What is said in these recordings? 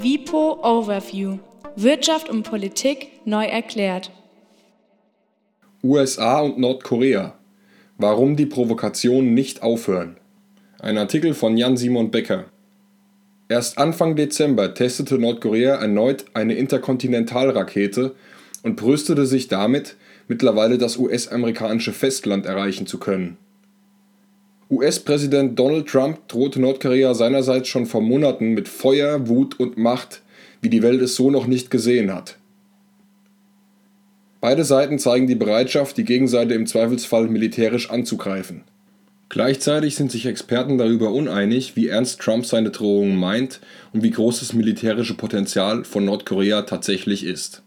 WIPO Overview Wirtschaft und Politik neu erklärt. USA und Nordkorea. Warum die Provokationen nicht aufhören. Ein Artikel von Jan-Simon Becker. Erst Anfang Dezember testete Nordkorea erneut eine Interkontinentalrakete und brüstete sich damit, mittlerweile das US-amerikanische Festland erreichen zu können. US-Präsident Donald Trump drohte Nordkorea seinerseits schon vor Monaten mit Feuer, Wut und Macht, wie die Welt es so noch nicht gesehen hat. Beide Seiten zeigen die Bereitschaft, die Gegenseite im Zweifelsfall militärisch anzugreifen. Gleichzeitig sind sich Experten darüber uneinig, wie ernst Trump seine Drohungen meint und wie groß das militärische Potenzial von Nordkorea tatsächlich ist.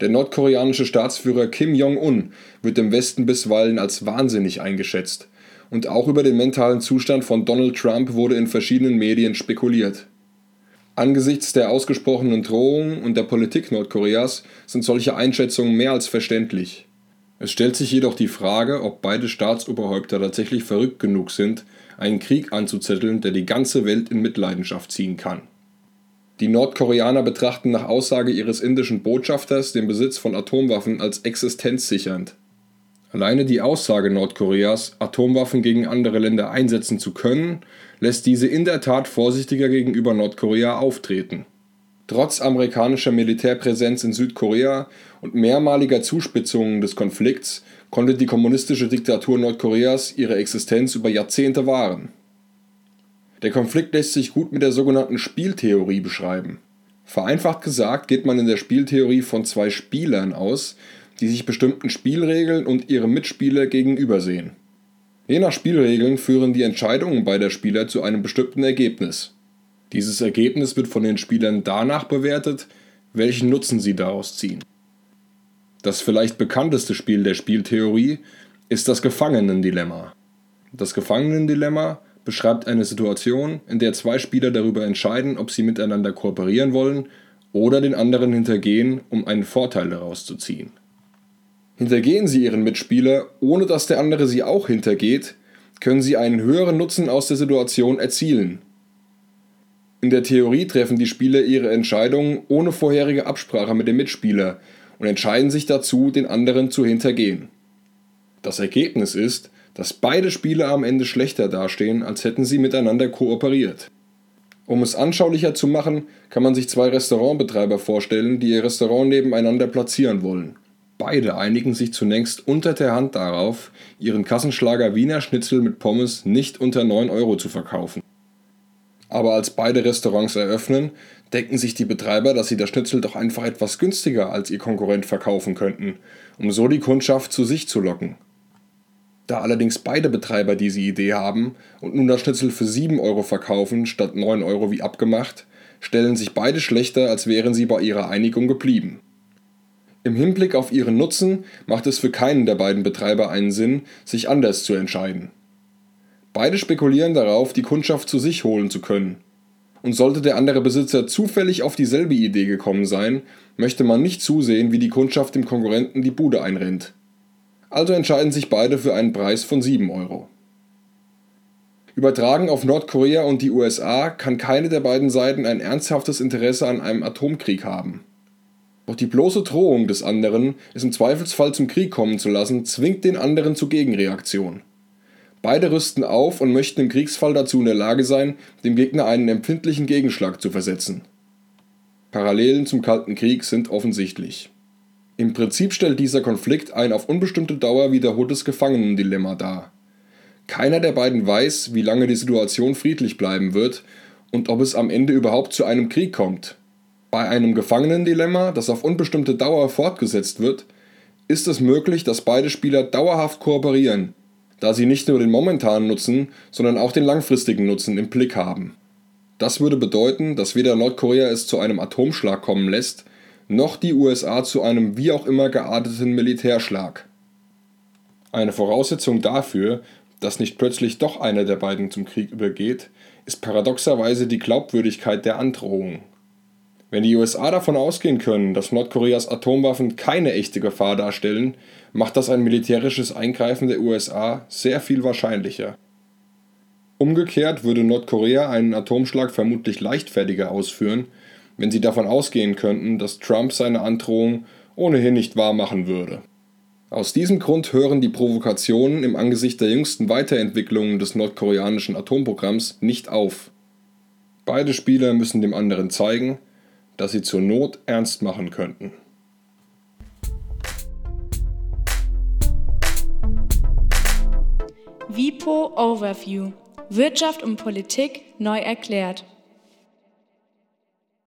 Der nordkoreanische Staatsführer Kim Jong-un wird im Westen bisweilen als wahnsinnig eingeschätzt und auch über den mentalen Zustand von Donald Trump wurde in verschiedenen Medien spekuliert. Angesichts der ausgesprochenen Drohungen und der Politik Nordkoreas sind solche Einschätzungen mehr als verständlich. Es stellt sich jedoch die Frage, ob beide Staatsoberhäupter tatsächlich verrückt genug sind, einen Krieg anzuzetteln, der die ganze Welt in Mitleidenschaft ziehen kann. Die Nordkoreaner betrachten nach Aussage ihres indischen Botschafters den Besitz von Atomwaffen als existenzsichernd. Alleine die Aussage Nordkoreas, Atomwaffen gegen andere Länder einsetzen zu können, lässt diese in der Tat vorsichtiger gegenüber Nordkorea auftreten. Trotz amerikanischer Militärpräsenz in Südkorea und mehrmaliger Zuspitzungen des Konflikts konnte die kommunistische Diktatur Nordkoreas ihre Existenz über Jahrzehnte wahren. Der Konflikt lässt sich gut mit der sogenannten Spieltheorie beschreiben. Vereinfacht gesagt geht man in der Spieltheorie von zwei Spielern aus, die sich bestimmten Spielregeln und ihrem Mitspieler gegenübersehen. Je nach Spielregeln führen die Entscheidungen beider Spieler zu einem bestimmten Ergebnis. Dieses Ergebnis wird von den Spielern danach bewertet, welchen Nutzen sie daraus ziehen. Das vielleicht bekannteste Spiel der Spieltheorie ist das Gefangenendilemma. Das Gefangenendilemma beschreibt eine Situation, in der zwei Spieler darüber entscheiden, ob sie miteinander kooperieren wollen oder den anderen hintergehen, um einen Vorteil daraus zu ziehen. Hintergehen sie ihren Mitspieler, ohne dass der andere sie auch hintergeht, können sie einen höheren Nutzen aus der Situation erzielen. In der Theorie treffen die Spieler ihre Entscheidungen ohne vorherige Absprache mit dem Mitspieler und entscheiden sich dazu, den anderen zu hintergehen. Das Ergebnis ist, dass beide Spieler am Ende schlechter dastehen, als hätten sie miteinander kooperiert. Um es anschaulicher zu machen, kann man sich zwei Restaurantbetreiber vorstellen, die ihr Restaurant nebeneinander platzieren wollen. Beide einigen sich zunächst unter der Hand darauf, ihren Kassenschlager Wiener Schnitzel mit Pommes nicht unter 9 Euro zu verkaufen. Aber als beide Restaurants eröffnen, denken sich die Betreiber, dass sie das Schnitzel doch einfach etwas günstiger als ihr Konkurrent verkaufen könnten, um so die Kundschaft zu sich zu locken. Da allerdings beide Betreiber diese Idee haben und nun das Schnitzel für 7 Euro verkaufen statt 9 Euro wie abgemacht, stellen sich beide schlechter, als wären sie bei ihrer Einigung geblieben. Im Hinblick auf ihren Nutzen macht es für keinen der beiden Betreiber einen Sinn, sich anders zu entscheiden. Beide spekulieren darauf, die Kundschaft zu sich holen zu können. Und sollte der andere Besitzer zufällig auf dieselbe Idee gekommen sein, möchte man nicht zusehen, wie die Kundschaft dem Konkurrenten die Bude einrennt. Also entscheiden sich beide für einen Preis von 7 Euro. Übertragen auf Nordkorea und die USA kann keine der beiden Seiten ein ernsthaftes Interesse an einem Atomkrieg haben. Doch die bloße Drohung des anderen, es im Zweifelsfall zum Krieg kommen zu lassen, zwingt den anderen zur Gegenreaktion. Beide rüsten auf und möchten im Kriegsfall dazu in der Lage sein, dem Gegner einen empfindlichen Gegenschlag zu versetzen. Parallelen zum Kalten Krieg sind offensichtlich. Im Prinzip stellt dieser Konflikt ein auf unbestimmte Dauer wiederholtes Gefangenendilemma dar. Keiner der beiden weiß, wie lange die Situation friedlich bleiben wird und ob es am Ende überhaupt zu einem Krieg kommt. Bei einem Gefangenendilemma, das auf unbestimmte Dauer fortgesetzt wird, ist es möglich, dass beide Spieler dauerhaft kooperieren, da sie nicht nur den momentanen Nutzen, sondern auch den langfristigen Nutzen im Blick haben. Das würde bedeuten, dass weder Nordkorea es zu einem Atomschlag kommen lässt, noch die USA zu einem wie auch immer gearteten Militärschlag. Eine Voraussetzung dafür, dass nicht plötzlich doch einer der beiden zum Krieg übergeht, ist paradoxerweise die Glaubwürdigkeit der Androhung. Wenn die USA davon ausgehen können, dass Nordkoreas Atomwaffen keine echte Gefahr darstellen, macht das ein militärisches Eingreifen der USA sehr viel wahrscheinlicher. Umgekehrt würde Nordkorea einen Atomschlag vermutlich leichtfertiger ausführen, wenn sie davon ausgehen könnten, dass Trump seine Androhung ohnehin nicht wahr machen würde. Aus diesem Grund hören die Provokationen im Angesicht der jüngsten Weiterentwicklungen des nordkoreanischen Atomprogramms nicht auf. Beide Spieler müssen dem anderen zeigen, dass sie zur Not ernst machen könnten. WIPO Overview Wirtschaft und Politik neu erklärt.